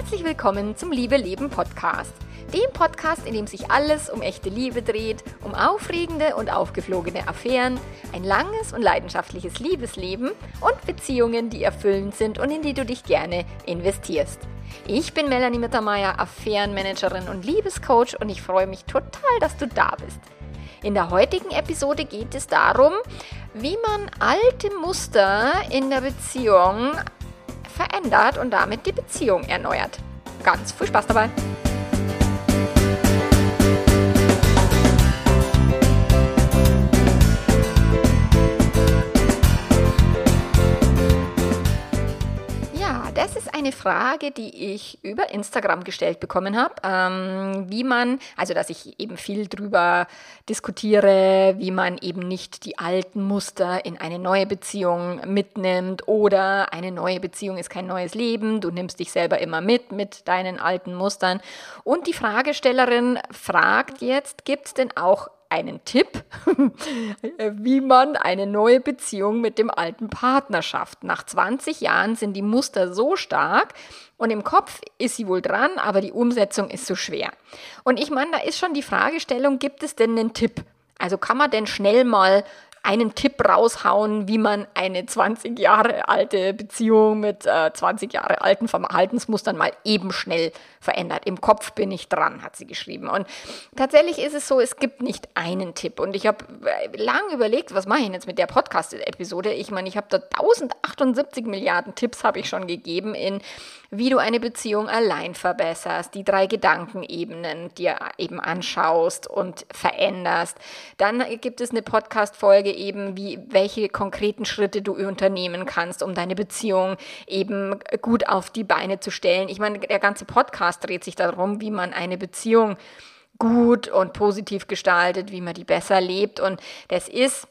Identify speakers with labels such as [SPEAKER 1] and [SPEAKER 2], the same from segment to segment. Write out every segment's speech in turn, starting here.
[SPEAKER 1] Herzlich willkommen zum Liebe Leben Podcast. Dem Podcast, in dem sich alles um echte Liebe dreht, um aufregende und aufgeflogene Affären, ein langes und leidenschaftliches Liebesleben und Beziehungen, die erfüllend sind und in die du dich gerne investierst. Ich bin Melanie Mittermeier, Affärenmanagerin und Liebescoach und ich freue mich total, dass du da bist. In der heutigen Episode geht es darum, wie man alte Muster in der Beziehung verändert und damit die Beziehung erneuert. Ganz viel Spaß dabei! Eine Frage, die ich über Instagram gestellt bekommen habe, ähm, wie man, also dass ich eben viel drüber diskutiere, wie man eben nicht die alten Muster in eine neue Beziehung mitnimmt oder eine neue Beziehung ist kein neues Leben, du nimmst dich selber immer mit mit deinen alten Mustern. Und die Fragestellerin fragt jetzt, gibt es denn auch einen Tipp, wie man eine neue Beziehung mit dem alten Partner schafft. Nach 20 Jahren sind die Muster so stark und im Kopf ist sie wohl dran, aber die Umsetzung ist so schwer. Und ich meine, da ist schon die Fragestellung, gibt es denn einen Tipp? Also kann man denn schnell mal einen Tipp raushauen, wie man eine 20 Jahre alte Beziehung mit äh, 20 Jahre alten Verhaltensmustern mal eben schnell verändert. Im Kopf bin ich dran, hat sie geschrieben. Und tatsächlich ist es so, es gibt nicht einen Tipp. Und ich habe äh, lang überlegt, was mache ich jetzt mit der Podcast-Episode? Ich meine, ich habe da 1078 Milliarden Tipps habe ich schon gegeben in, wie du eine Beziehung allein verbesserst, die drei Gedankenebenen dir eben anschaust und veränderst. Dann gibt es eine Podcast-Folge eben, wie, welche konkreten Schritte du unternehmen kannst, um deine Beziehung eben gut auf die Beine zu stellen. Ich meine, der ganze Podcast dreht sich darum, wie man eine Beziehung gut und positiv gestaltet, wie man die besser lebt. Und das ist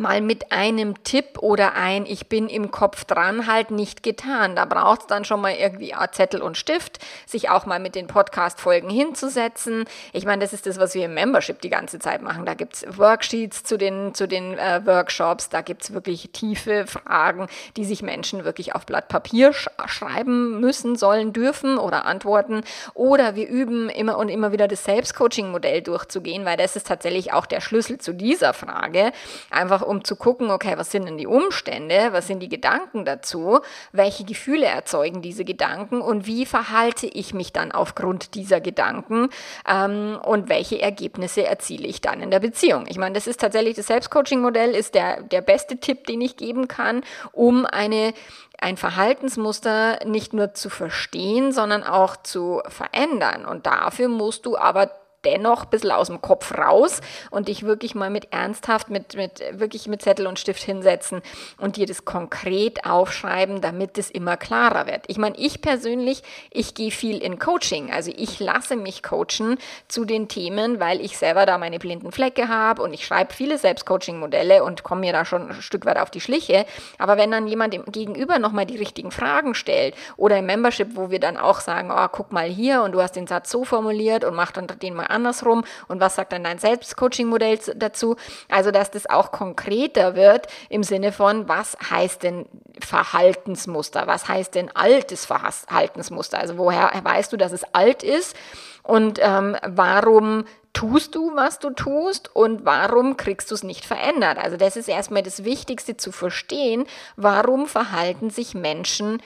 [SPEAKER 1] mal mit einem Tipp oder ein Ich bin im Kopf dran halt nicht getan. Da braucht es dann schon mal irgendwie Zettel und Stift, sich auch mal mit den Podcast-Folgen hinzusetzen. Ich meine, das ist das, was wir im Membership die ganze Zeit machen. Da gibt es Worksheets zu den, zu den äh, Workshops, da gibt es wirklich tiefe Fragen, die sich Menschen wirklich auf Blatt Papier sch schreiben müssen, sollen, dürfen oder antworten. Oder wir üben immer und immer wieder das Selbstcoaching-Modell durchzugehen, weil das ist tatsächlich auch der Schlüssel zu dieser Frage. Einfach um zu gucken, okay, was sind denn die Umstände, was sind die Gedanken dazu, welche Gefühle erzeugen diese Gedanken und wie verhalte ich mich dann aufgrund dieser Gedanken ähm, und welche Ergebnisse erziele ich dann in der Beziehung. Ich meine, das ist tatsächlich das Selbstcoaching-Modell, ist der, der beste Tipp, den ich geben kann, um eine ein Verhaltensmuster nicht nur zu verstehen, sondern auch zu verändern. Und dafür musst du aber dennoch ein bisschen aus dem Kopf raus und dich wirklich mal mit ernsthaft, mit, mit wirklich mit Zettel und Stift hinsetzen und dir das konkret aufschreiben, damit es immer klarer wird. Ich meine, ich persönlich, ich gehe viel in Coaching, also ich lasse mich coachen zu den Themen, weil ich selber da meine blinden Flecke habe und ich schreibe viele Selbstcoaching-Modelle und komme mir da schon ein Stück weit auf die Schliche. Aber wenn dann jemand im Gegenüber nochmal die richtigen Fragen stellt oder im Membership, wo wir dann auch sagen, oh, guck mal hier und du hast den Satz so formuliert und mach dann den mal andersrum und was sagt dann dein Selbstcoaching-Modell dazu? Also, dass das auch konkreter wird im Sinne von, was heißt denn Verhaltensmuster? Was heißt denn altes Verhaltensmuster? Also, woher weißt du, dass es alt ist? Und ähm, warum tust du, was du tust und warum kriegst du es nicht verändert? Also das ist erstmal das Wichtigste zu verstehen, warum verhalten sich Menschen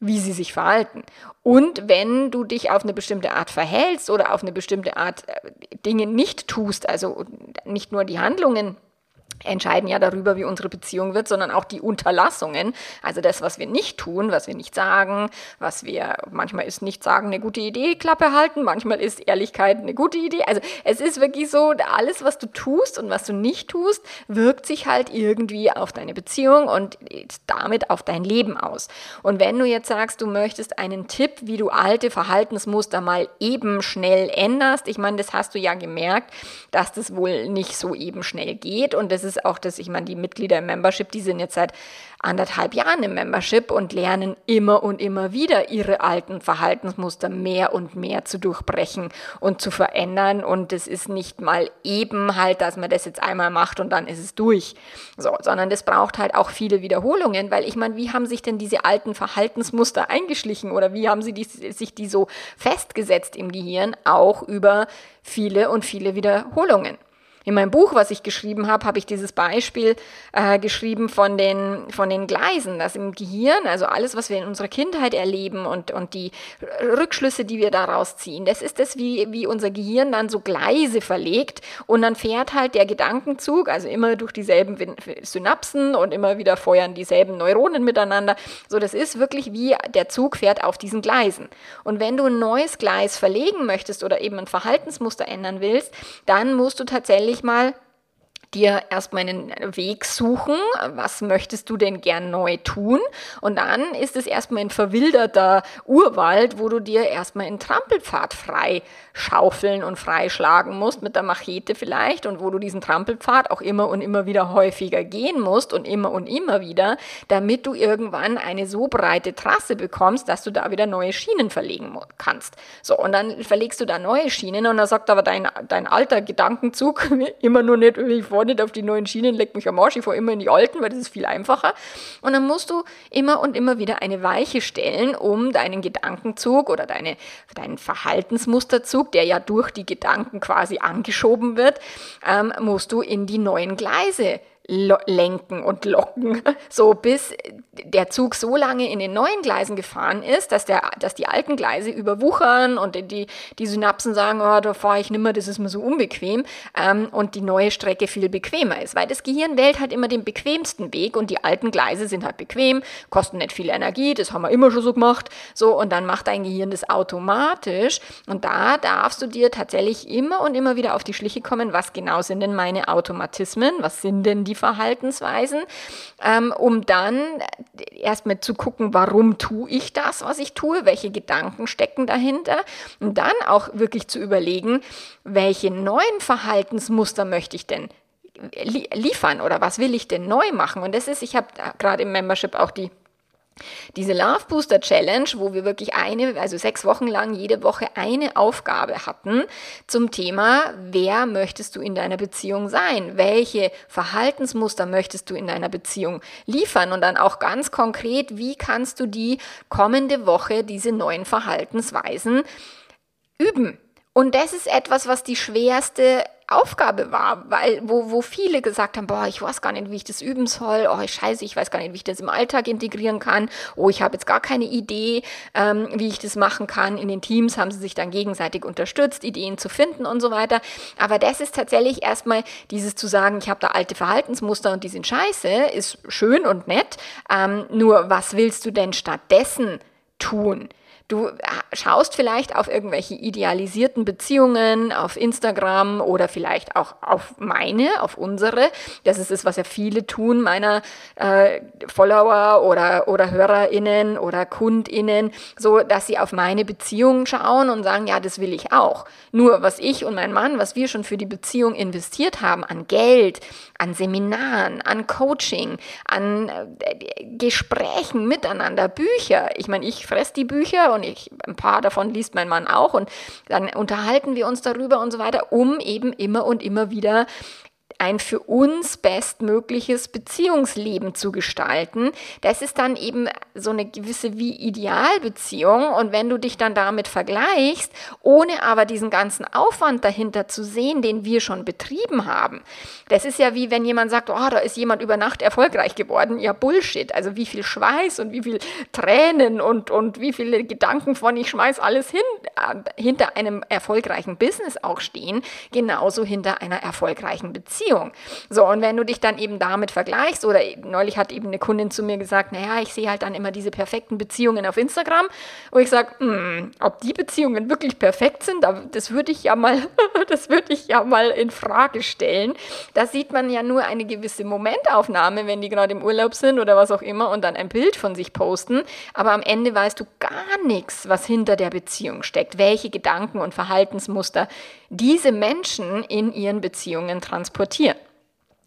[SPEAKER 1] wie sie sich verhalten. Und wenn du dich auf eine bestimmte Art verhältst oder auf eine bestimmte Art äh, Dinge nicht tust, also nicht nur die Handlungen entscheiden ja darüber, wie unsere Beziehung wird, sondern auch die Unterlassungen, also das, was wir nicht tun, was wir nicht sagen, was wir, manchmal ist nicht sagen eine gute Idee, Klappe halten, manchmal ist Ehrlichkeit eine gute Idee. Also es ist wirklich so, alles, was du tust und was du nicht tust, wirkt sich halt irgendwie auf deine Beziehung und damit auf dein Leben aus. Und wenn du jetzt sagst, du möchtest einen Tipp, wie du alte Verhaltensmuster mal eben schnell änderst, ich meine, das hast du ja gemerkt, dass das wohl nicht so eben schnell geht und das ist auch das, ich meine, die Mitglieder im Membership, die sind jetzt seit anderthalb Jahren im Membership und lernen immer und immer wieder ihre alten Verhaltensmuster mehr und mehr zu durchbrechen und zu verändern. Und es ist nicht mal eben halt, dass man das jetzt einmal macht und dann ist es durch. So, sondern das braucht halt auch viele Wiederholungen, weil ich meine, wie haben sich denn diese alten Verhaltensmuster eingeschlichen oder wie haben sie die, sich die so festgesetzt im Gehirn? Auch über viele und viele Wiederholungen. In meinem Buch, was ich geschrieben habe, habe ich dieses Beispiel äh, geschrieben von den, von den Gleisen, dass im Gehirn, also alles, was wir in unserer Kindheit erleben und, und die Rückschlüsse, die wir daraus ziehen, das ist das, wie, wie unser Gehirn dann so Gleise verlegt und dann fährt halt der Gedankenzug, also immer durch dieselben Synapsen und immer wieder feuern dieselben Neuronen miteinander. So, das ist wirklich wie der Zug fährt auf diesen Gleisen. Und wenn du ein neues Gleis verlegen möchtest oder eben ein Verhaltensmuster ändern willst, dann musst du tatsächlich ich mal dir erstmal einen Weg suchen. Was möchtest du denn gern neu tun? Und dann ist es erstmal ein verwilderter Urwald, wo du dir erstmal einen Trampelpfad frei schaufeln und freischlagen musst, mit der Machete vielleicht, und wo du diesen Trampelpfad auch immer und immer wieder häufiger gehen musst und immer und immer wieder, damit du irgendwann eine so breite Trasse bekommst, dass du da wieder neue Schienen verlegen kannst. So, und dann verlegst du da neue Schienen und dann sagt aber dein, dein alter Gedankenzug immer nur nicht, ich fahre nicht auf die neuen Schienen, leck mich am Arsch, ich fahre immer in die alten, weil das ist viel einfacher. Und dann musst du immer und immer wieder eine Weiche stellen, um deinen Gedankenzug oder deine, deinen Verhaltensmusterzug, der ja durch die Gedanken quasi angeschoben wird, ähm, musst du in die neuen Gleise lenken und locken, so bis der Zug so lange in den neuen Gleisen gefahren ist, dass, der, dass die alten Gleise überwuchern und die, die Synapsen sagen, oh, da fahre ich nimmer, das ist mir so unbequem ähm, und die neue Strecke viel bequemer ist, weil das Gehirn wählt halt immer den bequemsten Weg und die alten Gleise sind halt bequem, kosten nicht viel Energie, das haben wir immer schon so gemacht, so und dann macht dein Gehirn das automatisch und da darfst du dir tatsächlich immer und immer wieder auf die Schliche kommen, was genau sind denn meine Automatismen, was sind denn die Verhaltensweisen, ähm, um dann erstmal zu gucken, warum tue ich das, was ich tue, welche Gedanken stecken dahinter und dann auch wirklich zu überlegen, welche neuen Verhaltensmuster möchte ich denn liefern oder was will ich denn neu machen? Und das ist, ich habe gerade im Membership auch die diese Love Booster Challenge, wo wir wirklich eine, also sechs Wochen lang jede Woche eine Aufgabe hatten zum Thema, wer möchtest du in deiner Beziehung sein? Welche Verhaltensmuster möchtest du in deiner Beziehung liefern? Und dann auch ganz konkret, wie kannst du die kommende Woche diese neuen Verhaltensweisen üben? Und das ist etwas, was die schwerste Aufgabe war, weil, wo, wo viele gesagt haben, boah, ich weiß gar nicht, wie ich das üben soll, oh, scheiße, ich weiß gar nicht, wie ich das im Alltag integrieren kann, oh, ich habe jetzt gar keine Idee, ähm, wie ich das machen kann. In den Teams haben sie sich dann gegenseitig unterstützt, Ideen zu finden und so weiter. Aber das ist tatsächlich erstmal dieses zu sagen, ich habe da alte Verhaltensmuster und die sind scheiße, ist schön und nett. Ähm, nur was willst du denn stattdessen tun? Du äh, schaust vielleicht auf irgendwelche idealisierten Beziehungen auf Instagram oder vielleicht auch auf meine, auf unsere. Das ist es, was ja viele tun, meiner äh, Follower oder, oder HörerInnen oder KundInnen, so dass sie auf meine Beziehung schauen und sagen, ja, das will ich auch. Nur was ich und mein Mann, was wir schon für die Beziehung investiert haben an Geld, an Seminaren, an Coaching, an äh, Gesprächen miteinander, Bücher. Ich meine, ich fress die Bücher und ich, ein paar davon liest mein Mann auch und dann unterhalten wir uns darüber und so weiter, um eben immer und immer wieder ein für uns bestmögliches Beziehungsleben zu gestalten. Das ist dann eben so eine gewisse wie Idealbeziehung. Und wenn du dich dann damit vergleichst, ohne aber diesen ganzen Aufwand dahinter zu sehen, den wir schon betrieben haben, das ist ja wie wenn jemand sagt, oh, da ist jemand über Nacht erfolgreich geworden. Ja, Bullshit. Also wie viel Schweiß und wie viel Tränen und, und wie viele Gedanken von ich schmeiß alles hin, äh, hinter einem erfolgreichen Business auch stehen, genauso hinter einer erfolgreichen Beziehung. Beziehung. So, und wenn du dich dann eben damit vergleichst, oder neulich hat eben eine Kundin zu mir gesagt, naja, ich sehe halt dann immer diese perfekten Beziehungen auf Instagram, wo ich sage, hm, ob die Beziehungen wirklich perfekt sind, das würde ich ja mal, das würde ich ja mal in Frage stellen. Da sieht man ja nur eine gewisse Momentaufnahme, wenn die gerade im Urlaub sind oder was auch immer und dann ein Bild von sich posten. Aber am Ende weißt du gar nichts, was hinter der Beziehung steckt, welche Gedanken und Verhaltensmuster diese Menschen in ihren Beziehungen transportieren.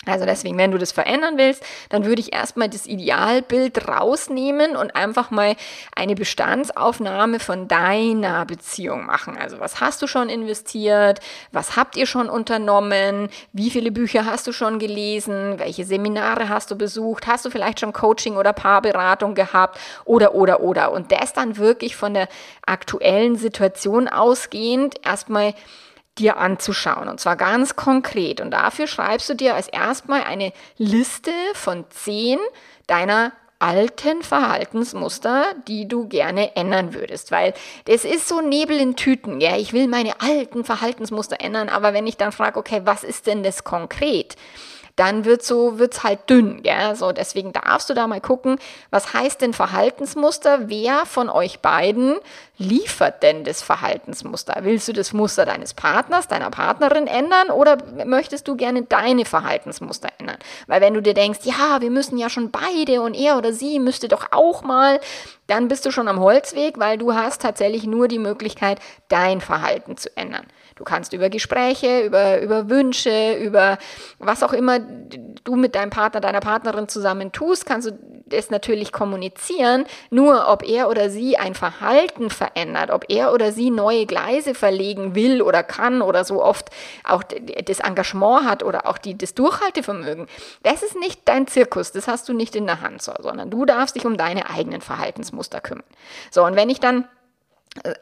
[SPEAKER 1] Also deswegen, wenn du das verändern willst, dann würde ich erstmal das Idealbild rausnehmen und einfach mal eine Bestandsaufnahme von deiner Beziehung machen. Also was hast du schon investiert? Was habt ihr schon unternommen? Wie viele Bücher hast du schon gelesen? Welche Seminare hast du besucht? Hast du vielleicht schon Coaching oder Paarberatung gehabt? Oder, oder, oder. Und das dann wirklich von der aktuellen Situation ausgehend erstmal dir anzuschauen. Und zwar ganz konkret. Und dafür schreibst du dir als erstmal eine Liste von zehn deiner alten Verhaltensmuster, die du gerne ändern würdest, weil das ist so Nebel in Tüten, ja, ich will meine alten Verhaltensmuster ändern, aber wenn ich dann frage, okay, was ist denn das konkret? Dann wird so wird's halt dünn, ja? So deswegen darfst du da mal gucken, was heißt denn Verhaltensmuster? Wer von euch beiden liefert denn das Verhaltensmuster? Willst du das Muster deines Partners, deiner Partnerin ändern oder möchtest du gerne deine Verhaltensmuster ändern? Weil wenn du dir denkst, ja, wir müssen ja schon beide und er oder sie müsste doch auch mal, dann bist du schon am Holzweg, weil du hast tatsächlich nur die Möglichkeit, dein Verhalten zu ändern. Du kannst über Gespräche, über, über Wünsche, über was auch immer du mit deinem Partner, deiner Partnerin zusammen tust, kannst du das natürlich kommunizieren. Nur ob er oder sie ein Verhalten verändert, ob er oder sie neue Gleise verlegen will oder kann oder so oft auch das Engagement hat oder auch die, das Durchhaltevermögen, das ist nicht dein Zirkus, das hast du nicht in der Hand, so, sondern du darfst dich um deine eigenen Verhaltensmuster kümmern. So, und wenn ich dann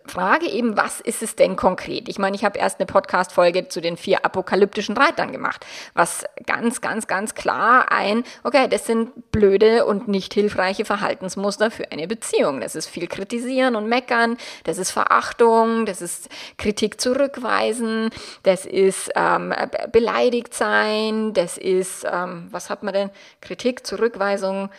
[SPEAKER 1] Frage eben, was ist es denn konkret? Ich meine, ich habe erst eine Podcast-Folge zu den vier apokalyptischen Reitern gemacht, was ganz, ganz, ganz klar ein, okay, das sind blöde und nicht hilfreiche Verhaltensmuster für eine Beziehung. Das ist viel kritisieren und meckern, das ist Verachtung, das ist Kritik zurückweisen, das ist ähm, beleidigt sein, das ist, ähm, was hat man denn? Kritik, Zurückweisung,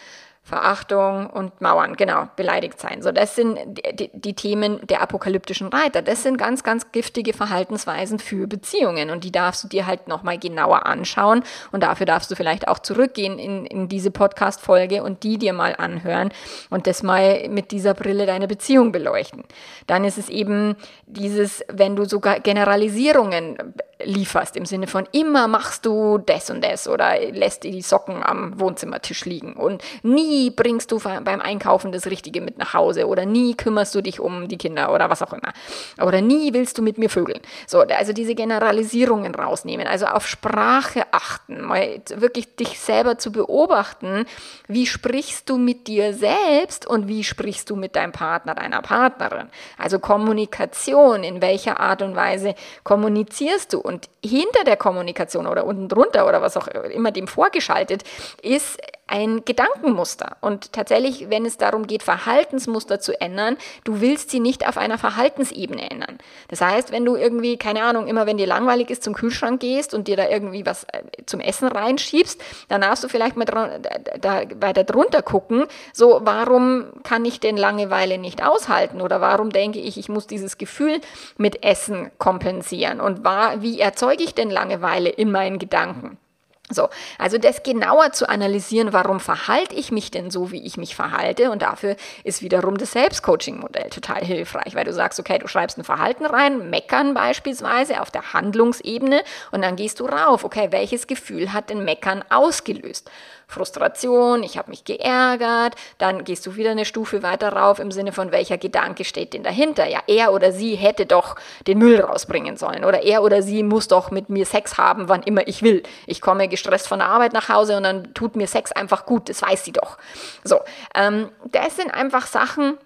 [SPEAKER 1] Verachtung und Mauern, genau, beleidigt sein. So, das sind die, die, Themen der apokalyptischen Reiter. Das sind ganz, ganz giftige Verhaltensweisen für Beziehungen und die darfst du dir halt nochmal genauer anschauen und dafür darfst du vielleicht auch zurückgehen in, in diese Podcast-Folge und die dir mal anhören und das mal mit dieser Brille deine Beziehung beleuchten. Dann ist es eben dieses, wenn du sogar Generalisierungen lieferst, im Sinne von immer machst du das und das oder lässt dir die Socken am Wohnzimmertisch liegen und nie bringst du beim Einkaufen das Richtige mit nach Hause oder nie kümmerst du dich um die Kinder oder was auch immer oder nie willst du mit mir vögeln. So, also diese Generalisierungen rausnehmen, also auf Sprache achten, mal wirklich dich selber zu beobachten, wie sprichst du mit dir selbst und wie sprichst du mit deinem Partner, deiner Partnerin. Also Kommunikation, in welcher Art und Weise kommunizierst du und hinter der Kommunikation oder unten drunter oder was auch immer dem vorgeschaltet ist ein Gedankenmuster. Und tatsächlich, wenn es darum geht, Verhaltensmuster zu ändern, du willst sie nicht auf einer Verhaltensebene ändern. Das heißt, wenn du irgendwie, keine Ahnung, immer wenn dir langweilig ist, zum Kühlschrank gehst und dir da irgendwie was äh, zum Essen reinschiebst, dann darfst du vielleicht mal da weiter drunter gucken, so, warum kann ich denn Langeweile nicht aushalten? Oder warum denke ich, ich muss dieses Gefühl mit Essen kompensieren? Und war, wie erzeuge ich denn Langeweile in meinen Gedanken? So, also das genauer zu analysieren, warum verhalte ich mich denn so, wie ich mich verhalte? Und dafür ist wiederum das Selbstcoaching-Modell total hilfreich, weil du sagst, okay, du schreibst ein Verhalten rein, meckern beispielsweise auf der Handlungsebene und dann gehst du rauf, okay, welches Gefühl hat denn Meckern ausgelöst? Frustration, ich habe mich geärgert, dann gehst du wieder eine Stufe weiter rauf im Sinne von welcher Gedanke steht denn dahinter? Ja, er oder sie hätte doch den Müll rausbringen sollen oder er oder sie muss doch mit mir Sex haben, wann immer ich will. Ich komme gestresst von der Arbeit nach Hause und dann tut mir Sex einfach gut, das weiß sie doch. So, ähm, das sind einfach Sachen,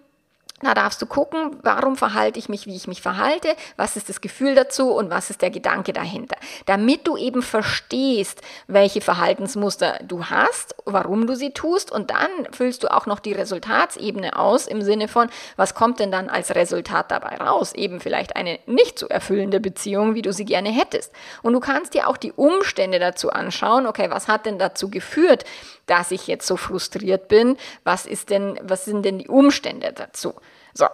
[SPEAKER 1] da darfst du gucken, warum verhalte ich mich, wie ich mich verhalte, was ist das Gefühl dazu und was ist der Gedanke dahinter. Damit du eben verstehst, welche Verhaltensmuster du hast, warum du sie tust und dann füllst du auch noch die Resultatsebene aus im Sinne von, was kommt denn dann als Resultat dabei raus? Eben vielleicht eine nicht so erfüllende Beziehung, wie du sie gerne hättest. Und du kannst dir auch die Umstände dazu anschauen, okay, was hat denn dazu geführt, dass ich jetzt so frustriert bin? Was ist denn, was sind denn die Umstände dazu? So.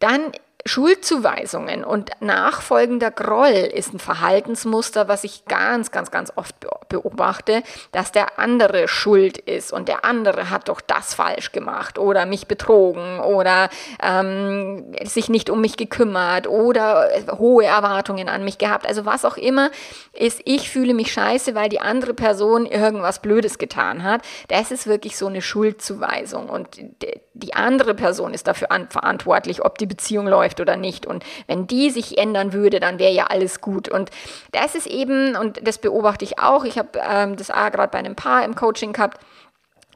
[SPEAKER 1] Dann Schuldzuweisungen und nachfolgender Groll ist ein Verhaltensmuster, was ich ganz, ganz, ganz oft beobachte, dass der andere schuld ist und der andere hat doch das falsch gemacht oder mich betrogen oder ähm, sich nicht um mich gekümmert oder hohe Erwartungen an mich gehabt. Also was auch immer ist, ich fühle mich scheiße, weil die andere Person irgendwas Blödes getan hat. Das ist wirklich so eine Schuldzuweisung und die andere Person ist dafür verantwortlich, ob die Beziehung läuft oder nicht. Und wenn die sich ändern würde, dann wäre ja alles gut. Und das ist eben, und das beobachte ich auch, ich habe ähm, das gerade bei einem Paar im Coaching gehabt,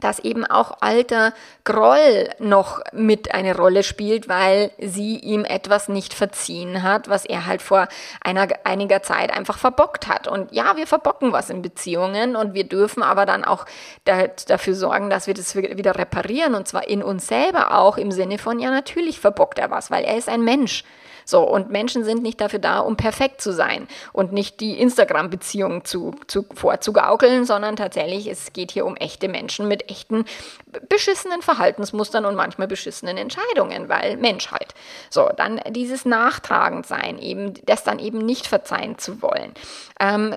[SPEAKER 1] dass eben auch alter Groll noch mit eine Rolle spielt, weil sie ihm etwas nicht verziehen hat, was er halt vor einer, einiger Zeit einfach verbockt hat. Und ja, wir verbocken was in Beziehungen und wir dürfen aber dann auch da, dafür sorgen, dass wir das wieder reparieren und zwar in uns selber auch im Sinne von, ja, natürlich verbockt er was, weil er ist ein Mensch. So, und Menschen sind nicht dafür da, um perfekt zu sein und nicht die Instagram-Beziehung zu, zu, vorzugaukeln, sondern tatsächlich, es geht hier um echte Menschen mit echten beschissenen Verhaltensmustern und manchmal beschissenen Entscheidungen, weil Menschheit. So, dann dieses Nachtragend-Sein, eben, das dann eben nicht verzeihen zu wollen. Ähm,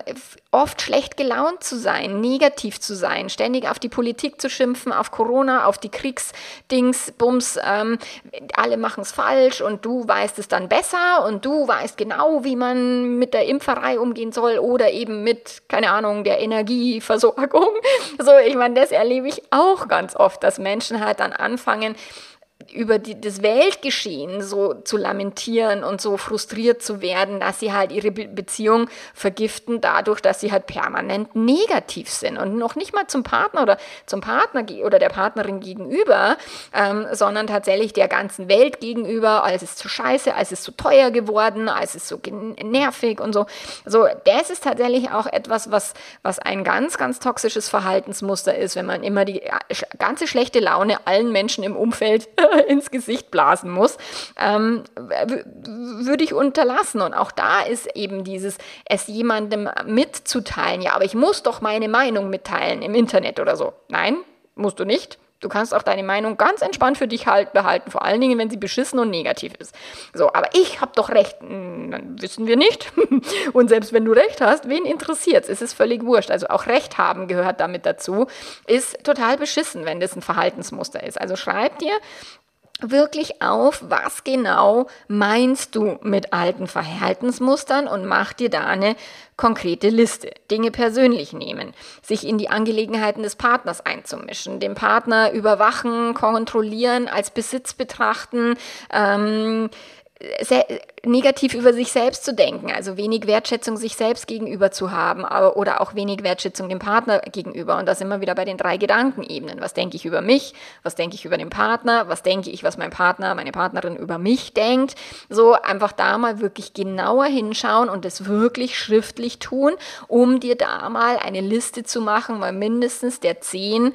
[SPEAKER 1] oft schlecht gelaunt zu sein, negativ zu sein, ständig auf die Politik zu schimpfen, auf Corona, auf die Kriegsdings, Bums, ähm, alle machen es falsch und du weißt es dann besser und du weißt genau, wie man mit der Impferei umgehen soll oder eben mit, keine Ahnung, der Energieversorgung. So, ich meine, das erlebe ich auch ganz oft, dass Menschen halt dann anfangen, über die, das Weltgeschehen so zu lamentieren und so frustriert zu werden, dass sie halt ihre Be Beziehung vergiften dadurch, dass sie halt permanent negativ sind und noch nicht mal zum Partner oder zum Partner oder der Partnerin gegenüber, ähm, sondern tatsächlich der ganzen Welt gegenüber, als es zu scheiße, als es zu teuer geworden, als es so nervig und so. So, das ist tatsächlich auch etwas, was, was ein ganz, ganz toxisches Verhaltensmuster ist, wenn man immer die äh, ganze schlechte Laune allen Menschen im Umfeld ins Gesicht blasen muss, ähm, würde ich unterlassen. Und auch da ist eben dieses, es jemandem mitzuteilen. Ja, aber ich muss doch meine Meinung mitteilen im Internet oder so. Nein, musst du nicht. Du kannst auch deine Meinung ganz entspannt für dich halt behalten, vor allen Dingen, wenn sie beschissen und negativ ist. So, aber ich habe doch recht. Hm, dann wissen wir nicht. und selbst wenn du recht hast, wen interessiert es? Es ist völlig wurscht. Also auch Recht haben gehört damit dazu. Ist total beschissen, wenn das ein Verhaltensmuster ist. Also schreib dir wirklich auf, was genau meinst du mit alten Verhaltensmustern und mach dir da eine konkrete Liste. Dinge persönlich nehmen, sich in die Angelegenheiten des Partners einzumischen, den Partner überwachen, kontrollieren, als Besitz betrachten, ähm, negativ über sich selbst zu denken, also wenig Wertschätzung sich selbst gegenüber zu haben oder auch wenig Wertschätzung dem Partner gegenüber. Und das immer wieder bei den drei Gedankenebenen. Was denke ich über mich? Was denke ich über den Partner? Was denke ich, was mein Partner, meine Partnerin über mich denkt? So einfach da mal wirklich genauer hinschauen und es wirklich schriftlich tun, um dir da mal eine Liste zu machen, mal mindestens der zehn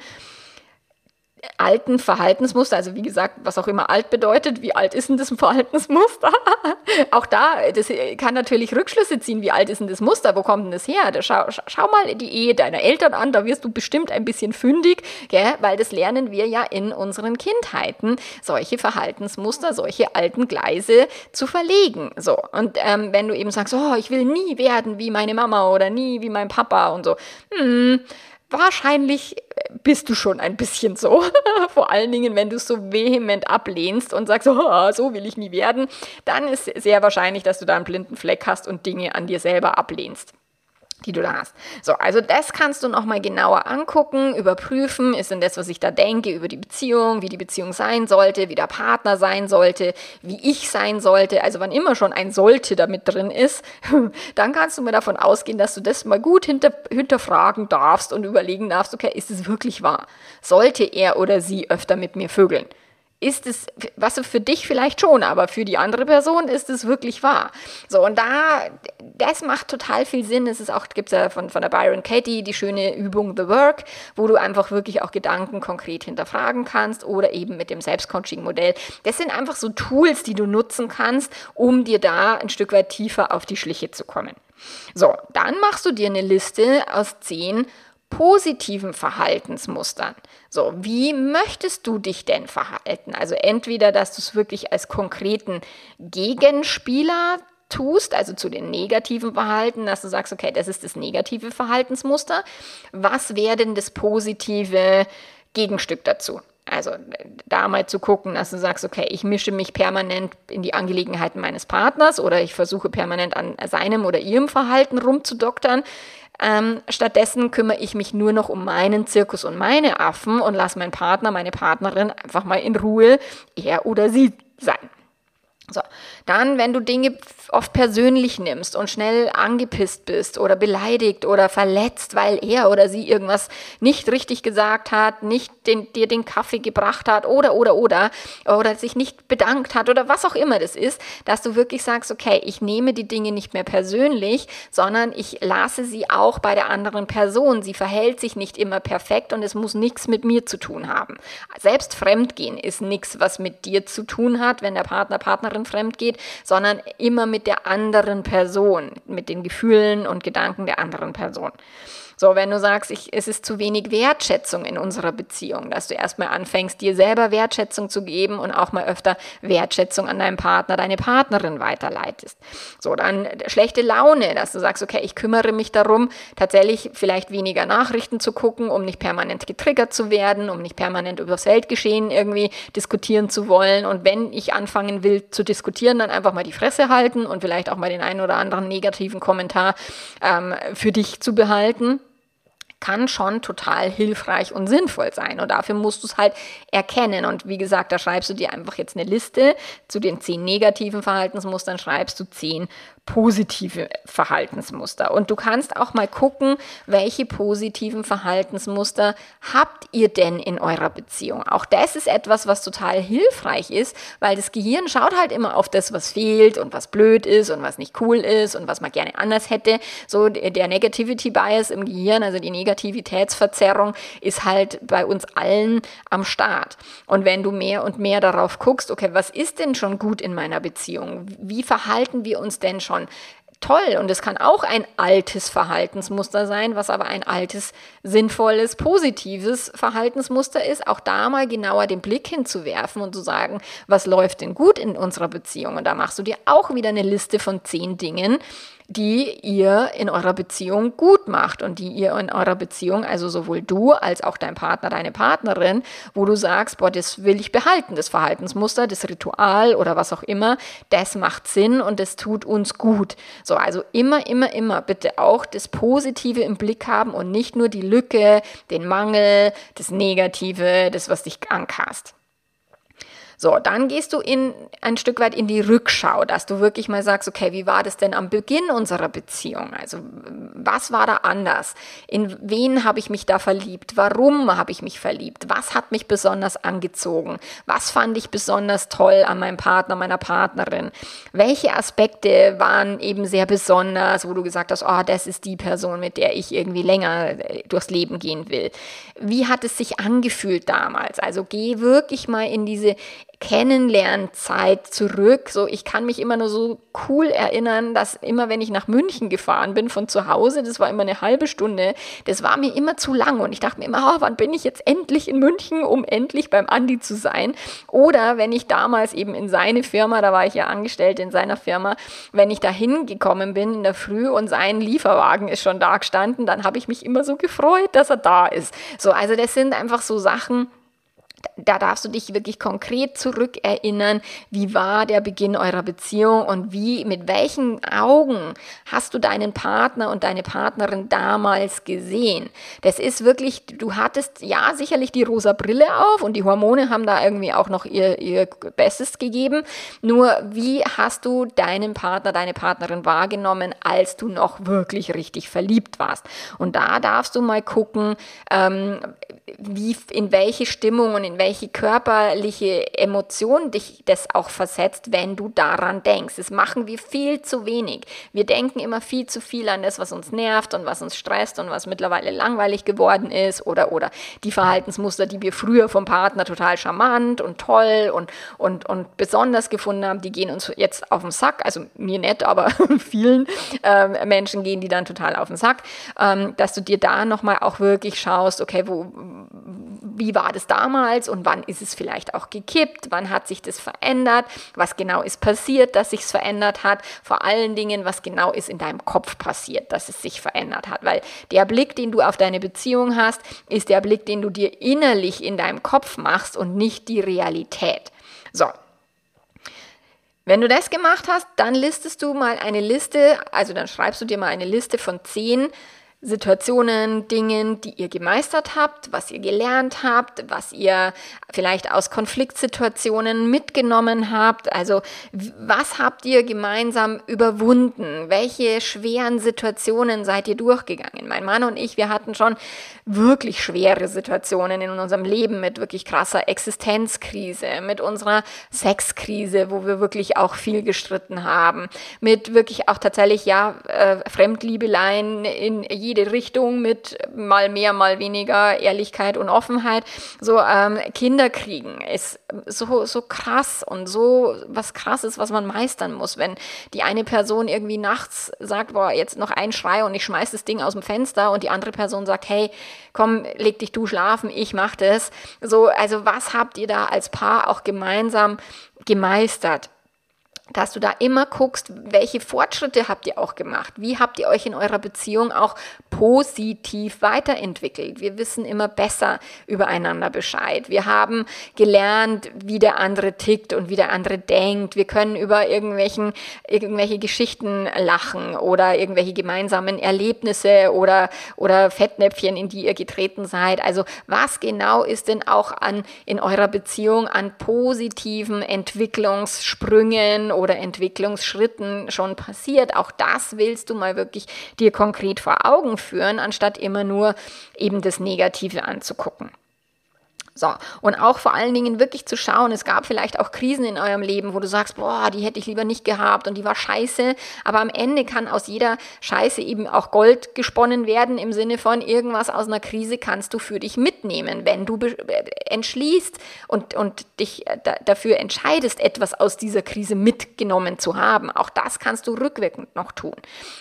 [SPEAKER 1] alten Verhaltensmuster, also wie gesagt, was auch immer alt bedeutet, wie alt ist denn das Verhaltensmuster? auch da, das kann natürlich Rückschlüsse ziehen, wie alt ist denn das Muster, wo kommt denn das her? Da schau, schau mal die Ehe deiner Eltern an, da wirst du bestimmt ein bisschen fündig, gell? weil das lernen wir ja in unseren Kindheiten, solche Verhaltensmuster, solche alten Gleise zu verlegen. So. Und ähm, wenn du eben sagst, oh, ich will nie werden wie meine Mama oder nie wie mein Papa und so, hm, wahrscheinlich bist du schon ein bisschen so. Vor allen Dingen, wenn du es so vehement ablehnst und sagst, oh, so will ich nie werden, dann ist sehr wahrscheinlich, dass du da einen blinden Fleck hast und Dinge an dir selber ablehnst die du da hast. So, also das kannst du nochmal genauer angucken, überprüfen, ist denn das, was ich da denke über die Beziehung, wie die Beziehung sein sollte, wie der Partner sein sollte, wie ich sein sollte, also wann immer schon ein sollte damit drin ist, dann kannst du mir davon ausgehen, dass du das mal gut hinter, hinterfragen darfst und überlegen darfst, okay, ist es wirklich wahr? Sollte er oder sie öfter mit mir vögeln? Ist es, was für dich vielleicht schon, aber für die andere Person ist es wirklich wahr. So, und da, das macht total viel Sinn. Es ist auch, gibt es ja von, von der Byron Katie die schöne Übung The Work, wo du einfach wirklich auch Gedanken konkret hinterfragen kannst oder eben mit dem Selbstcoaching-Modell. Das sind einfach so Tools, die du nutzen kannst, um dir da ein Stück weit tiefer auf die Schliche zu kommen. So, dann machst du dir eine Liste aus zehn positiven Verhaltensmustern. So, wie möchtest du dich denn verhalten? Also entweder, dass du es wirklich als konkreten Gegenspieler tust, also zu den negativen Verhalten, dass du sagst, okay, das ist das negative Verhaltensmuster. Was wäre denn das positive Gegenstück dazu? Also da mal zu gucken, dass du sagst, okay, ich mische mich permanent in die Angelegenheiten meines Partners oder ich versuche permanent an seinem oder ihrem Verhalten rumzudoktern. Ähm, stattdessen kümmere ich mich nur noch um meinen Zirkus und meine Affen und lasse meinen Partner, meine Partnerin einfach mal in Ruhe, er oder sie sein. So, dann, wenn du Dinge oft persönlich nimmst und schnell angepisst bist oder beleidigt oder verletzt, weil er oder sie irgendwas nicht richtig gesagt hat, nicht den, dir den Kaffee gebracht hat oder, oder, oder, oder sich nicht bedankt hat oder was auch immer das ist, dass du wirklich sagst, okay, ich nehme die Dinge nicht mehr persönlich, sondern ich lasse sie auch bei der anderen Person. Sie verhält sich nicht immer perfekt und es muss nichts mit mir zu tun haben. Selbst Fremdgehen ist nichts, was mit dir zu tun hat, wenn der Partner, Partnerin fremd geht, sondern immer mit der anderen Person, mit den Gefühlen und Gedanken der anderen Person. So, wenn du sagst, ich, es ist zu wenig Wertschätzung in unserer Beziehung, dass du erstmal anfängst, dir selber Wertschätzung zu geben und auch mal öfter Wertschätzung an deinen Partner, deine Partnerin weiterleitest. So, dann schlechte Laune, dass du sagst, okay, ich kümmere mich darum, tatsächlich vielleicht weniger Nachrichten zu gucken, um nicht permanent getriggert zu werden, um nicht permanent über das Weltgeschehen irgendwie diskutieren zu wollen. Und wenn ich anfangen will zu diskutieren, dann einfach mal die Fresse halten und vielleicht auch mal den einen oder anderen negativen Kommentar ähm, für dich zu behalten kann schon total hilfreich und sinnvoll sein. Und dafür musst du es halt erkennen. Und wie gesagt, da schreibst du dir einfach jetzt eine Liste zu den zehn negativen Verhaltensmustern, schreibst du zehn positive Verhaltensmuster. Und du kannst auch mal gucken, welche positiven Verhaltensmuster habt ihr denn in eurer Beziehung. Auch das ist etwas, was total hilfreich ist, weil das Gehirn schaut halt immer auf das, was fehlt und was blöd ist und was nicht cool ist und was man gerne anders hätte. So der Negativity Bias im Gehirn, also die Negativitätsverzerrung, ist halt bei uns allen am Start. Und wenn du mehr und mehr darauf guckst, okay, was ist denn schon gut in meiner Beziehung? Wie verhalten wir uns denn schon? schon toll und es kann auch ein altes Verhaltensmuster sein, was aber ein altes, sinnvolles, positives Verhaltensmuster ist, auch da mal genauer den Blick hinzuwerfen und zu sagen, was läuft denn gut in unserer Beziehung und da machst du dir auch wieder eine Liste von zehn Dingen, die ihr in eurer Beziehung gut macht und die ihr in eurer Beziehung, also sowohl du als auch dein Partner, deine Partnerin, wo du sagst, boah, das will ich behalten, das Verhaltensmuster, das Ritual oder was auch immer, das macht Sinn und das tut uns gut. So, also immer, immer, immer bitte auch das Positive im Blick haben und nicht nur die Lücke, den Mangel, das Negative, das, was dich ankast. So, dann gehst du in, ein Stück weit in die Rückschau, dass du wirklich mal sagst, okay, wie war das denn am Beginn unserer Beziehung? Also, was war da anders? In wen habe ich mich da verliebt? Warum habe ich mich verliebt? Was hat mich besonders angezogen? Was fand ich besonders toll an meinem Partner, meiner Partnerin? Welche Aspekte waren eben sehr besonders, wo du gesagt hast, oh, das ist die Person, mit der ich irgendwie länger äh, durchs Leben gehen will? Wie hat es sich angefühlt damals? Also, geh wirklich mal in diese Kennenlernzeit zurück. So, ich kann mich immer nur so cool erinnern, dass immer, wenn ich nach München gefahren bin von zu Hause, das war immer eine halbe Stunde, das war mir immer zu lang und ich dachte mir immer, oh, wann bin ich jetzt endlich in München, um endlich beim Andi zu sein? Oder wenn ich damals eben in seine Firma, da war ich ja angestellt in seiner Firma, wenn ich da hingekommen bin in der Früh und sein Lieferwagen ist schon da gestanden, dann habe ich mich immer so gefreut, dass er da ist. So, also das sind einfach so Sachen, da darfst du dich wirklich konkret zurückerinnern, wie war der Beginn eurer Beziehung und wie, mit welchen Augen hast du deinen Partner und deine Partnerin damals gesehen. Das ist wirklich, du hattest ja sicherlich die rosa Brille auf und die Hormone haben da irgendwie auch noch ihr, ihr Bestes gegeben. Nur wie hast du deinen Partner, deine Partnerin wahrgenommen, als du noch wirklich richtig verliebt warst? Und da darfst du mal gucken, ähm, wie, in welche Stimmung und in in welche körperliche Emotion dich das auch versetzt, wenn du daran denkst. Das machen wir viel zu wenig. Wir denken immer viel zu viel an das, was uns nervt und was uns stresst und was mittlerweile langweilig geworden ist oder, oder die Verhaltensmuster, die wir früher vom Partner total charmant und toll und, und, und besonders gefunden haben, die gehen uns jetzt auf den Sack. Also mir nicht, aber vielen äh, Menschen gehen die dann total auf den Sack, ähm, dass du dir da nochmal auch wirklich schaust, okay, wo, wie war das damals und wann ist es vielleicht auch gekippt, wann hat sich das verändert, was genau ist passiert, dass sich es verändert hat, vor allen Dingen, was genau ist in deinem Kopf passiert, dass es sich verändert hat, weil der Blick, den du auf deine Beziehung hast, ist der Blick, den du dir innerlich in deinem Kopf machst und nicht die Realität. So, wenn du das gemacht hast, dann listest du mal eine Liste, also dann schreibst du dir mal eine Liste von zehn Situationen, Dingen, die ihr gemeistert habt, was ihr gelernt habt, was ihr vielleicht aus Konfliktsituationen mitgenommen habt. Also was habt ihr gemeinsam überwunden? Welche schweren Situationen seid ihr durchgegangen? Mein Mann und ich, wir hatten schon wirklich schwere Situationen in unserem Leben mit wirklich krasser Existenzkrise, mit unserer Sexkrise, wo wir wirklich auch viel gestritten haben, mit wirklich auch tatsächlich ja äh, Fremdliebeleien in jede Richtung mit mal mehr, mal weniger Ehrlichkeit und Offenheit. So ähm, Kinder kriegen ist so, so krass und so was krasses, was man meistern muss. Wenn die eine Person irgendwie nachts sagt, boah, jetzt noch ein Schrei und ich schmeiß das Ding aus dem Fenster und die andere Person sagt, hey, komm, leg dich du schlafen, ich mach das. So, also was habt ihr da als Paar auch gemeinsam gemeistert? Dass du da immer guckst, welche Fortschritte habt ihr auch gemacht? Wie habt ihr euch in eurer Beziehung auch positiv weiterentwickelt? Wir wissen immer besser übereinander Bescheid. Wir haben gelernt, wie der andere tickt und wie der andere denkt. Wir können über irgendwelchen, irgendwelche Geschichten lachen oder irgendwelche gemeinsamen Erlebnisse oder, oder Fettnäpfchen, in die ihr getreten seid. Also was genau ist denn auch an, in eurer Beziehung an positiven Entwicklungssprüngen oder Entwicklungsschritten schon passiert. Auch das willst du mal wirklich dir konkret vor Augen führen, anstatt immer nur eben das Negative anzugucken. So, und auch vor allen Dingen wirklich zu schauen, es gab vielleicht auch Krisen in eurem Leben, wo du sagst, boah, die hätte ich lieber nicht gehabt und die war scheiße, aber am Ende kann aus jeder Scheiße eben auch Gold gesponnen werden, im Sinne von irgendwas aus einer Krise kannst du für dich mitnehmen, wenn du äh, entschließt und, und dich äh, dafür entscheidest, etwas aus dieser Krise mitgenommen zu haben. Auch das kannst du rückwirkend noch tun.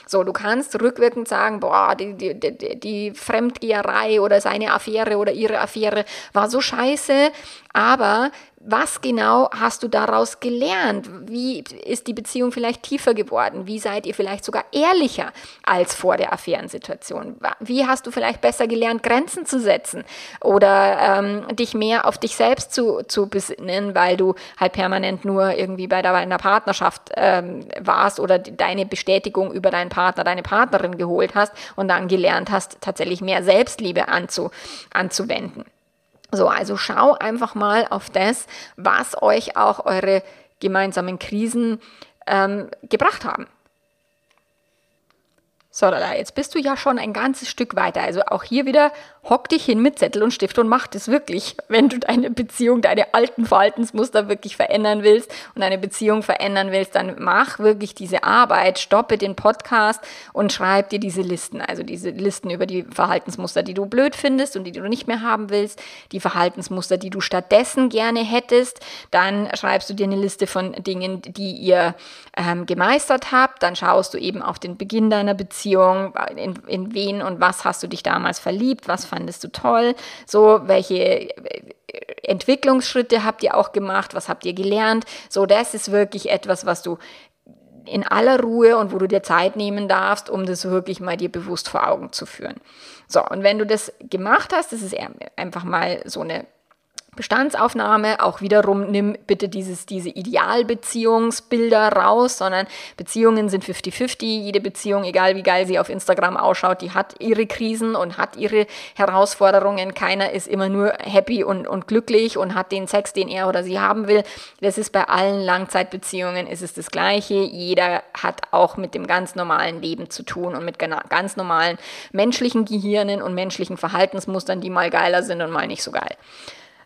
[SPEAKER 1] So, du kannst rückwirkend sagen, boah, die, die, die, die Fremdgeherei oder seine Affäre oder ihre Affäre war so scheiße, aber was genau hast du daraus gelernt? Wie ist die Beziehung vielleicht tiefer geworden? Wie seid ihr vielleicht sogar ehrlicher als vor der Affärensituation? Wie hast du vielleicht besser gelernt, Grenzen zu setzen oder ähm, dich mehr auf dich selbst zu, zu besinnen, weil du halt permanent nur irgendwie bei deiner Partnerschaft ähm, warst oder deine Bestätigung über deinen Partner, deine Partnerin geholt hast und dann gelernt hast, tatsächlich mehr Selbstliebe anzu, anzuwenden. So, also schau einfach mal auf das, was euch auch eure gemeinsamen Krisen ähm, gebracht haben. So, jetzt bist du ja schon ein ganzes Stück weiter. Also auch hier wieder, hock dich hin mit Zettel und Stift und mach das wirklich. Wenn du deine Beziehung, deine alten Verhaltensmuster wirklich verändern willst und deine Beziehung verändern willst, dann mach wirklich diese Arbeit, stoppe den Podcast und schreib dir diese Listen. Also diese Listen über die Verhaltensmuster, die du blöd findest und die du nicht mehr haben willst, die Verhaltensmuster, die du stattdessen gerne hättest. Dann schreibst du dir eine Liste von Dingen, die ihr ähm, gemeistert habt. Dann schaust du eben auf den Beginn deiner Beziehung in, in wen und was hast du dich damals verliebt, was fandest du toll, so welche äh, Entwicklungsschritte habt ihr auch gemacht, was habt ihr gelernt, so das ist wirklich etwas, was du in aller Ruhe und wo du dir Zeit nehmen darfst, um das wirklich mal dir bewusst vor Augen zu führen. So, und wenn du das gemacht hast, das ist einfach mal so eine Bestandsaufnahme, auch wiederum nimm bitte dieses, diese Idealbeziehungsbilder raus, sondern Beziehungen sind 50-50. Jede Beziehung, egal wie geil sie auf Instagram ausschaut, die hat ihre Krisen und hat ihre Herausforderungen. Keiner ist immer nur happy und, und glücklich und hat den Sex, den er oder sie haben will. Das ist bei allen Langzeitbeziehungen ist es das Gleiche. Jeder hat auch mit dem ganz normalen Leben zu tun und mit ganz normalen menschlichen Gehirnen und menschlichen Verhaltensmustern, die mal geiler sind und mal nicht so geil.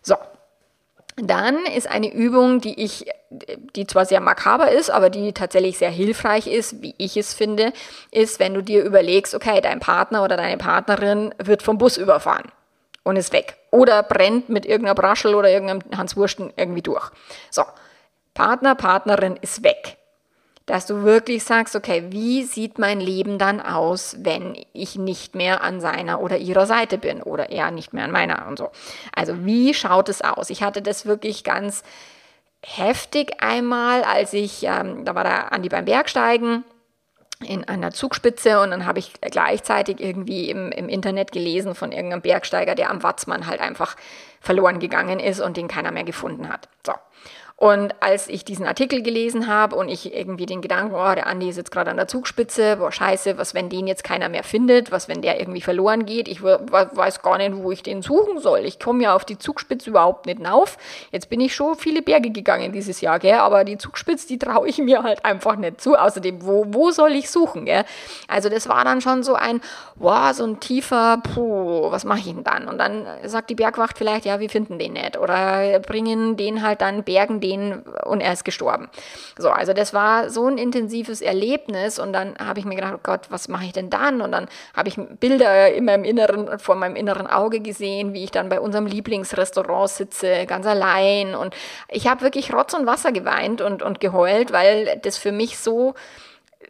[SPEAKER 1] So, Dann ist eine Übung, die ich, die zwar sehr makaber ist, aber die tatsächlich sehr hilfreich ist, wie ich es finde, ist, wenn du dir überlegst, okay, dein Partner oder deine Partnerin wird vom Bus überfahren und ist weg. Oder brennt mit irgendeiner Braschel oder irgendeinem Hans Wursten irgendwie durch. So. Partner, Partnerin ist weg dass du wirklich sagst, okay, wie sieht mein Leben dann aus, wenn ich nicht mehr an seiner oder ihrer Seite bin oder er nicht mehr an meiner und so. Also wie schaut es aus? Ich hatte das wirklich ganz heftig einmal, als ich, ähm, da war der Andi beim Bergsteigen in einer Zugspitze und dann habe ich gleichzeitig irgendwie im, im Internet gelesen von irgendeinem Bergsteiger, der am Watzmann halt einfach verloren gegangen ist und den keiner mehr gefunden hat. So. Und als ich diesen Artikel gelesen habe und ich irgendwie den Gedanken, oh, der Andi ist jetzt gerade an der Zugspitze, boah, scheiße, was, wenn den jetzt keiner mehr findet, was, wenn der irgendwie verloren geht, ich weiß gar nicht, wo ich den suchen soll. Ich komme ja auf die Zugspitze überhaupt nicht auf. Jetzt bin ich schon viele Berge gegangen dieses Jahr, gell, aber die Zugspitze, die traue ich mir halt einfach nicht zu. Außerdem, wo, wo soll ich suchen, gell? Also das war dann schon so ein, boah, so ein tiefer, puh, was mache ich denn dann? Und dann sagt die Bergwacht vielleicht, ja, wir finden den nicht. Oder bringen den halt dann, bergen den und er ist gestorben. So, also das war so ein intensives Erlebnis und dann habe ich mir gedacht, oh Gott, was mache ich denn dann? Und dann habe ich Bilder in meinem inneren, vor meinem inneren Auge gesehen, wie ich dann bei unserem Lieblingsrestaurant sitze, ganz allein und ich habe wirklich Rotz und Wasser geweint und, und geheult, weil das für mich so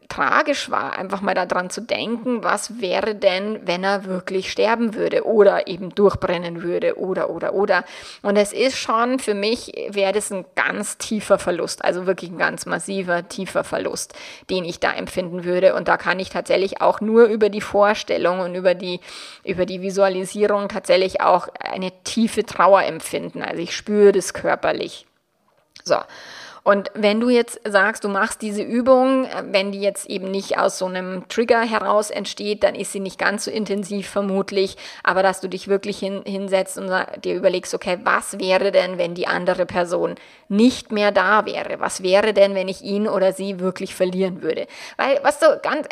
[SPEAKER 1] tragisch war, einfach mal daran zu denken, was wäre denn, wenn er wirklich sterben würde oder eben durchbrennen würde oder, oder, oder. Und es ist schon, für mich wäre das ein ganz tiefer Verlust, also wirklich ein ganz massiver, tiefer Verlust, den ich da empfinden würde. Und da kann ich tatsächlich auch nur über die Vorstellung und über die, über die Visualisierung tatsächlich auch eine tiefe Trauer empfinden. Also ich spüre das körperlich. So. Und wenn du jetzt sagst, du machst diese Übung, äh, wenn die jetzt eben nicht aus so einem Trigger heraus entsteht, dann ist sie nicht ganz so intensiv vermutlich, aber dass du dich wirklich hin, hinsetzt und dir überlegst, okay, was wäre denn, wenn die andere Person nicht mehr da wäre? Was wäre denn, wenn ich ihn oder sie wirklich verlieren würde? Weil, was so ganz,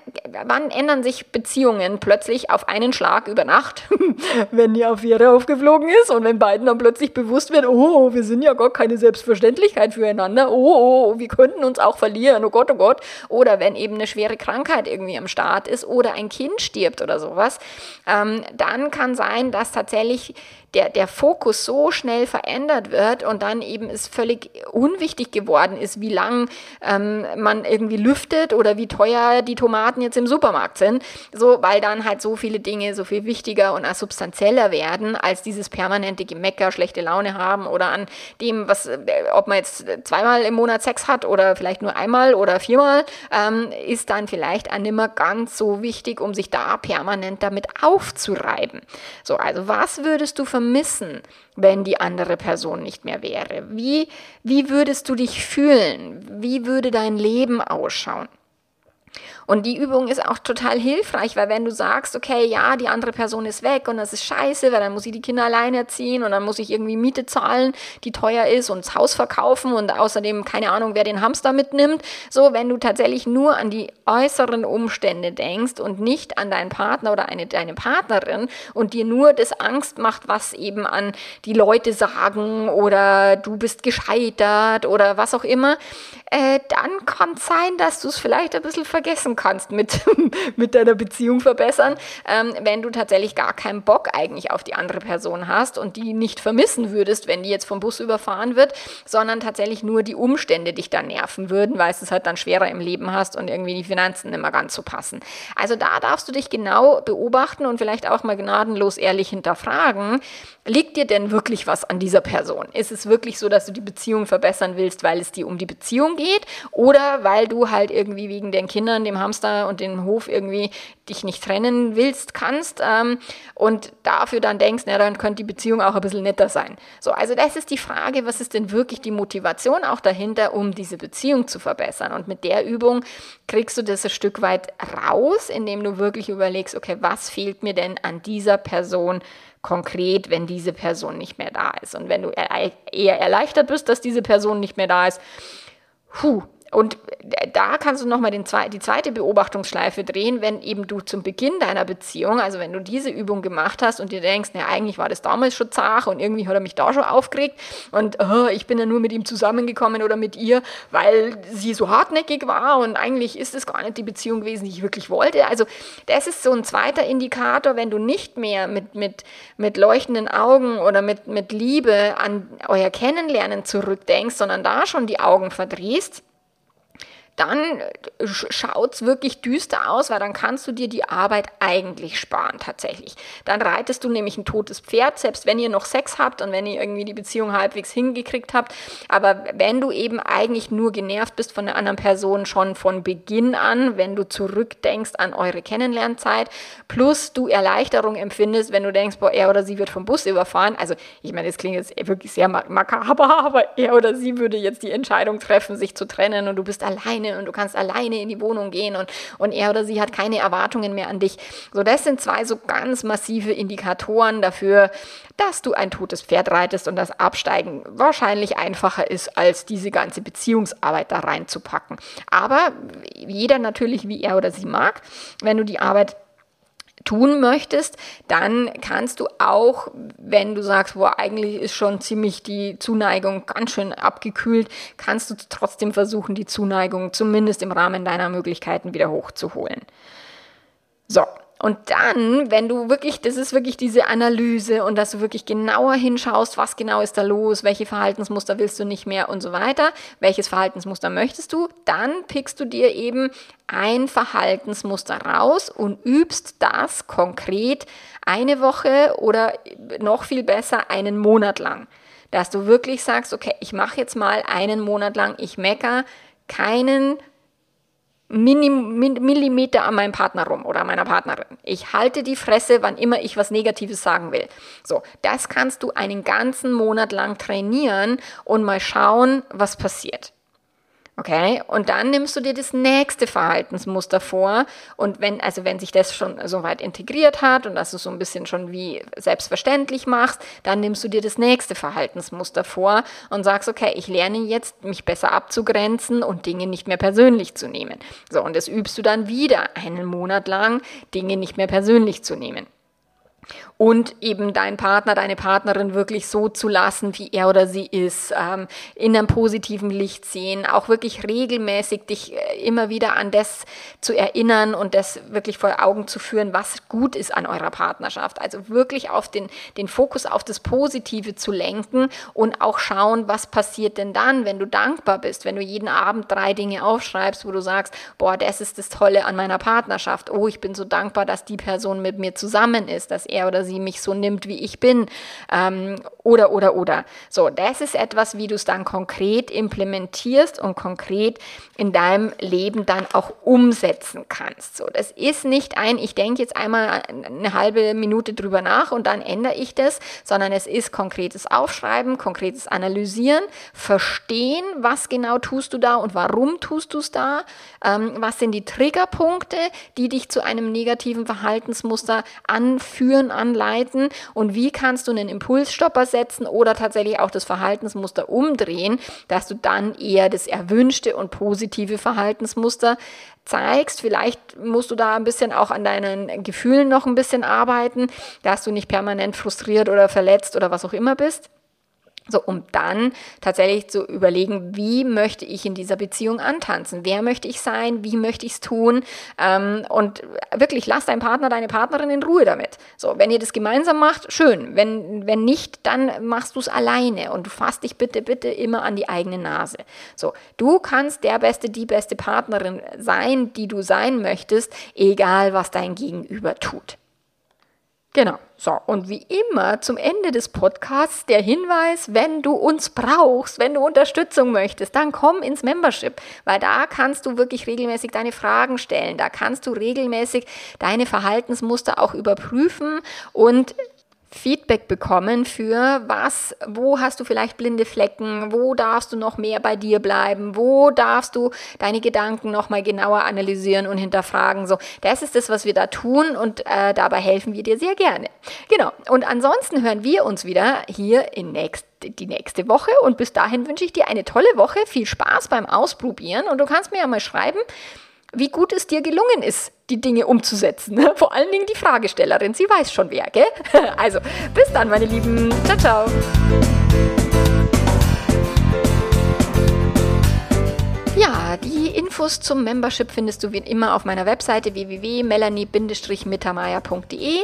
[SPEAKER 1] wann ändern sich Beziehungen plötzlich auf einen Schlag über Nacht, wenn die Affäre aufgeflogen ist und wenn beiden dann plötzlich bewusst wird, oh, wir sind ja gar keine Selbstverständlichkeit füreinander, oh, oh, oh, wir könnten uns auch verlieren, oh Gott, oh Gott. Oder wenn eben eine schwere Krankheit irgendwie am Start ist oder ein Kind stirbt oder sowas, ähm, dann kann sein, dass tatsächlich der, der Fokus so schnell verändert wird und dann eben es völlig unwichtig geworden ist, wie lang ähm, man irgendwie lüftet oder wie teuer die Tomaten jetzt im Supermarkt sind. So, weil dann halt so viele Dinge so viel wichtiger und substanzieller werden, als dieses permanente Gemecker, schlechte Laune haben oder an dem, was, äh, ob man jetzt zweimal im Monat Sex hat oder vielleicht nur einmal oder viermal, ähm, ist dann vielleicht auch nicht mehr ganz so wichtig, um sich da permanent damit aufzureiben. So, also was würdest du vermissen, wenn die andere Person nicht mehr wäre? Wie, wie würdest du dich fühlen? Wie würde dein Leben ausschauen? Und die Übung ist auch total hilfreich, weil wenn du sagst, okay, ja, die andere Person ist weg und das ist scheiße, weil dann muss ich die Kinder alleine erziehen und dann muss ich irgendwie Miete zahlen, die teuer ist und das Haus verkaufen und außerdem keine Ahnung, wer den Hamster mitnimmt. So, wenn du tatsächlich nur an die äußeren Umstände denkst und nicht an deinen Partner oder eine, deine Partnerin und dir nur das Angst macht, was eben an die Leute sagen oder du bist gescheitert oder was auch immer, äh, dann kann es sein, dass du es vielleicht ein bisschen vergessen kannst mit, mit deiner Beziehung verbessern, ähm, wenn du tatsächlich gar keinen Bock eigentlich auf die andere Person hast und die nicht vermissen würdest, wenn die jetzt vom Bus überfahren wird, sondern tatsächlich nur die Umstände dich dann nerven würden, weil es halt dann schwerer im Leben hast und irgendwie die Finanzen nicht mehr ganz so passen. Also da darfst du dich genau beobachten und vielleicht auch mal gnadenlos ehrlich hinterfragen, liegt dir denn wirklich was an dieser Person? Ist es wirklich so, dass du die Beziehung verbessern willst, weil es dir um die Beziehung geht oder weil du halt irgendwie wegen den Kindern, dem Hamster und dem Hof irgendwie dich nicht trennen willst, kannst ähm, und dafür dann denkst, na, dann könnte die Beziehung auch ein bisschen netter sein. So, also das ist die Frage, was ist denn wirklich die Motivation auch dahinter, um diese Beziehung zu verbessern? Und mit der Übung kriegst du das ein Stück weit raus, indem du wirklich überlegst, okay, was fehlt mir denn an dieser Person konkret, wenn diese Person nicht mehr da ist. Und wenn du eher erleichtert bist, dass diese Person nicht mehr da ist, puh, und da kannst du nochmal zwe die zweite Beobachtungsschleife drehen, wenn eben du zum Beginn deiner Beziehung, also wenn du diese Übung gemacht hast und dir denkst, na eigentlich war das damals schon zart und irgendwie hat er mich da schon aufgeregt und oh, ich bin ja nur mit ihm zusammengekommen oder mit ihr, weil sie so hartnäckig war und eigentlich ist es gar nicht die Beziehung gewesen, die ich wirklich wollte. Also das ist so ein zweiter Indikator, wenn du nicht mehr mit, mit, mit leuchtenden Augen oder mit, mit Liebe an euer Kennenlernen zurückdenkst, sondern da schon die Augen verdrehst, dann schaut es wirklich düster aus, weil dann kannst du dir die Arbeit eigentlich sparen tatsächlich. Dann reitest du nämlich ein totes Pferd, selbst wenn ihr noch Sex habt und wenn ihr irgendwie die Beziehung halbwegs hingekriegt habt. Aber wenn du eben eigentlich nur genervt bist von der anderen Person schon von Beginn an, wenn du zurückdenkst an eure Kennenlernzeit, plus du Erleichterung empfindest, wenn du denkst, boah, er oder sie wird vom Bus überfahren. Also ich meine, das klingt jetzt wirklich sehr makaber, aber er oder sie würde jetzt die Entscheidung treffen, sich zu trennen und du bist allein alleine und du kannst alleine in die Wohnung gehen und, und er oder sie hat keine Erwartungen mehr an dich. So, das sind zwei so ganz massive Indikatoren dafür, dass du ein totes Pferd reitest und das Absteigen wahrscheinlich einfacher ist, als diese ganze Beziehungsarbeit da reinzupacken. Aber jeder natürlich, wie er oder sie mag. Wenn du die Arbeit tun möchtest, dann kannst du auch, wenn du sagst, wo eigentlich ist schon ziemlich die Zuneigung ganz schön abgekühlt, kannst du trotzdem versuchen, die Zuneigung zumindest im Rahmen deiner Möglichkeiten wieder hochzuholen. So, und dann, wenn du wirklich, das ist wirklich diese Analyse und dass du wirklich genauer hinschaust, was genau ist da los, welche Verhaltensmuster willst du nicht mehr und so weiter, welches Verhaltensmuster möchtest du, dann pickst du dir eben ein Verhaltensmuster raus und übst das konkret eine Woche oder noch viel besser einen Monat lang. Dass du wirklich sagst, okay, ich mache jetzt mal einen Monat lang, ich mecker keinen Millimeter an meinem Partner rum oder meiner Partnerin. Ich halte die Fresse, wann immer ich was Negatives sagen will. So, das kannst du einen ganzen Monat lang trainieren und mal schauen, was passiert. Okay, und dann nimmst du dir das nächste Verhaltensmuster vor. Und wenn, also wenn sich das schon so weit integriert hat und dass du so ein bisschen schon wie selbstverständlich machst, dann nimmst du dir das nächste Verhaltensmuster vor und sagst, okay, ich lerne jetzt, mich besser abzugrenzen und Dinge nicht mehr persönlich zu nehmen. So, und das übst du dann wieder einen Monat lang, Dinge nicht mehr persönlich zu nehmen und eben deinen Partner, deine Partnerin wirklich so zu lassen, wie er oder sie ist, ähm, in einem positiven Licht sehen, auch wirklich regelmäßig dich äh, immer wieder an das zu erinnern und das wirklich vor Augen zu führen, was gut ist an eurer Partnerschaft. Also wirklich auf den, den Fokus auf das Positive zu lenken und auch schauen, was passiert denn dann, wenn du dankbar bist, wenn du jeden Abend drei Dinge aufschreibst, wo du sagst, boah, das ist das Tolle an meiner Partnerschaft. Oh, ich bin so dankbar, dass die Person mit mir zusammen ist, dass er oder sie mich so nimmt, wie ich bin. Ähm, oder, oder, oder. So, das ist etwas, wie du es dann konkret implementierst und konkret in deinem Leben dann auch umsetzen kannst. So, das ist nicht ein, ich denke jetzt einmal eine halbe Minute drüber nach und dann ändere ich das, sondern es ist konkretes Aufschreiben, konkretes Analysieren, verstehen, was genau tust du da und warum tust du es da, ähm, was sind die Triggerpunkte, die dich zu einem negativen Verhaltensmuster anführen, anleiten und wie kannst du einen Impulsstopper setzen oder tatsächlich auch das Verhaltensmuster umdrehen, dass du dann eher das erwünschte und positive Verhaltensmuster zeigst. Vielleicht musst du da ein bisschen auch an deinen Gefühlen noch ein bisschen arbeiten, dass du nicht permanent frustriert oder verletzt oder was auch immer bist. So, um dann tatsächlich zu überlegen, wie möchte ich in dieser Beziehung antanzen? Wer möchte ich sein? Wie möchte ich es tun? Ähm, und wirklich, lass deinen Partner, deine Partnerin in Ruhe damit. So, wenn ihr das gemeinsam macht, schön. Wenn, wenn nicht, dann machst du es alleine und du fasst dich bitte, bitte immer an die eigene Nase. So, du kannst der beste, die beste Partnerin sein, die du sein möchtest, egal was dein Gegenüber tut. Genau. So, und wie immer zum Ende des Podcasts der Hinweis, wenn du uns brauchst, wenn du Unterstützung möchtest, dann komm ins Membership, weil da kannst du wirklich regelmäßig deine Fragen stellen, da kannst du regelmäßig deine Verhaltensmuster auch überprüfen und Feedback bekommen für was, wo hast du vielleicht blinde Flecken, wo darfst du noch mehr bei dir bleiben, wo darfst du deine Gedanken noch mal genauer analysieren und hinterfragen. So, das ist das, was wir da tun und äh, dabei helfen wir dir sehr gerne. Genau. Und ansonsten hören wir uns wieder hier in nächst, die nächste Woche und bis dahin wünsche ich dir eine tolle Woche, viel Spaß beim Ausprobieren und du kannst mir ja mal schreiben, wie gut es dir gelungen ist, die Dinge umzusetzen. Vor allen Dingen die Fragestellerin, sie weiß schon wer, gell? Also, bis dann, meine Lieben. Ciao, ciao. Infos zum Membership findest du wie immer auf meiner Webseite www.melanie-mittermeier.de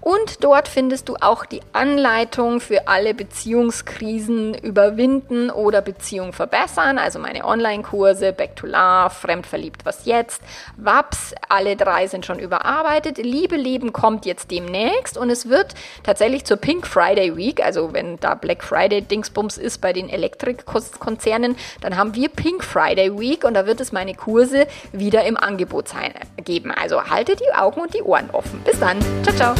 [SPEAKER 1] und dort findest du auch die Anleitung für alle Beziehungskrisen überwinden oder Beziehung verbessern, also meine Online-Kurse Back to Love, Fremdverliebt was jetzt, WAPS, alle drei sind schon überarbeitet. Liebe Leben kommt jetzt demnächst und es wird tatsächlich zur Pink Friday Week, also wenn da Black Friday Dingsbums ist bei den Elektrikkonzernen, dann haben wir Pink Friday Week und da wird es meine Kurse wieder im Angebot sein, geben. Also halte die Augen und die Ohren offen. Bis dann. Ciao, ciao.